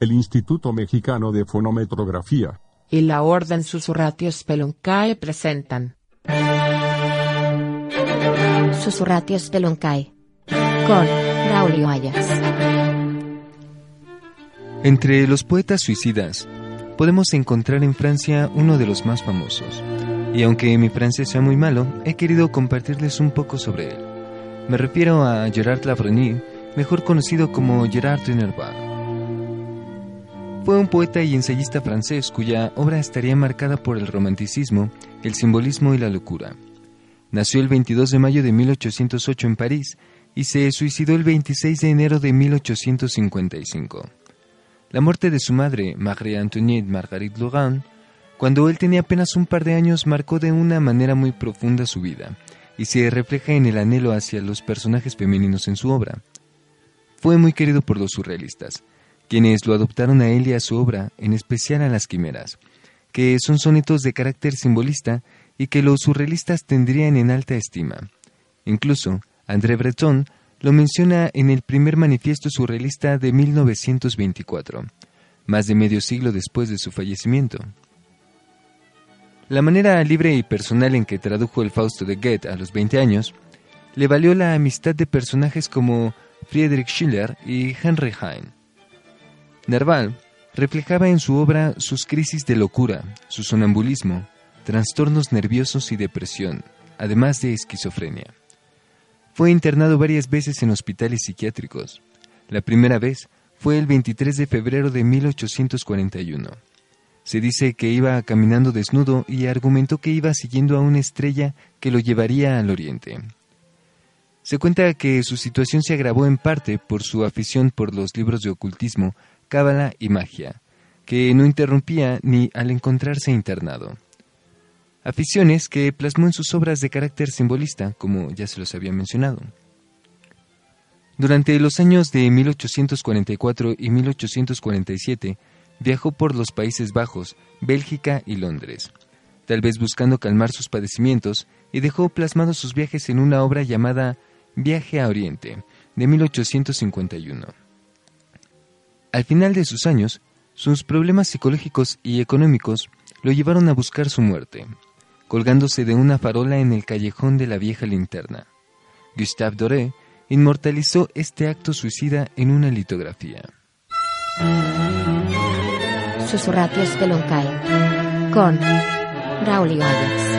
el Instituto Mexicano de Fonometrografía y la Orden Susurratio Speluncae presentan Susurratio Speluncae con Braulio Ayas. Entre los poetas suicidas podemos encontrar en Francia uno de los más famosos. Y aunque mi francés sea muy malo, he querido compartirles un poco sobre él. Me refiero a Gerard Lavrigny, mejor conocido como Gerard de Nerval. Fue un poeta y ensayista francés cuya obra estaría marcada por el romanticismo, el simbolismo y la locura. Nació el 22 de mayo de 1808 en París y se suicidó el 26 de enero de 1855. La muerte de su madre, Marie-Antoinette Marguerite Laurent, cuando él tenía apenas un par de años, marcó de una manera muy profunda su vida y se refleja en el anhelo hacia los personajes femeninos en su obra. Fue muy querido por los surrealistas, quienes lo adoptaron a él y a su obra, en especial a las quimeras, que son sonetos de carácter simbolista y que los surrealistas tendrían en alta estima. Incluso, André Breton lo menciona en el primer manifiesto surrealista de 1924, más de medio siglo después de su fallecimiento. La manera libre y personal en que tradujo el Fausto de Goethe a los 20 años le valió la amistad de personajes como Friedrich Schiller y Henry Heine. Nerval reflejaba en su obra sus crisis de locura, su sonambulismo, trastornos nerviosos y depresión, además de esquizofrenia. Fue internado varias veces en hospitales psiquiátricos. La primera vez fue el 23 de febrero de 1841. Se dice que iba caminando desnudo y argumentó que iba siguiendo a una estrella que lo llevaría al oriente. Se cuenta que su situación se agravó en parte por su afición por los libros de ocultismo cábala y magia, que no interrumpía ni al encontrarse internado. Aficiones que plasmó en sus obras de carácter simbolista, como ya se los había mencionado. Durante los años de 1844 y 1847 viajó por los Países Bajos, Bélgica y Londres, tal vez buscando calmar sus padecimientos, y dejó plasmados sus viajes en una obra llamada Viaje a Oriente, de 1851. Al final de sus años, sus problemas psicológicos y económicos lo llevaron a buscar su muerte, colgándose de una farola en el callejón de la vieja linterna. Gustave Doré inmortalizó este acto suicida en una litografía. Susurratios Peloncae con Braulio Ayas.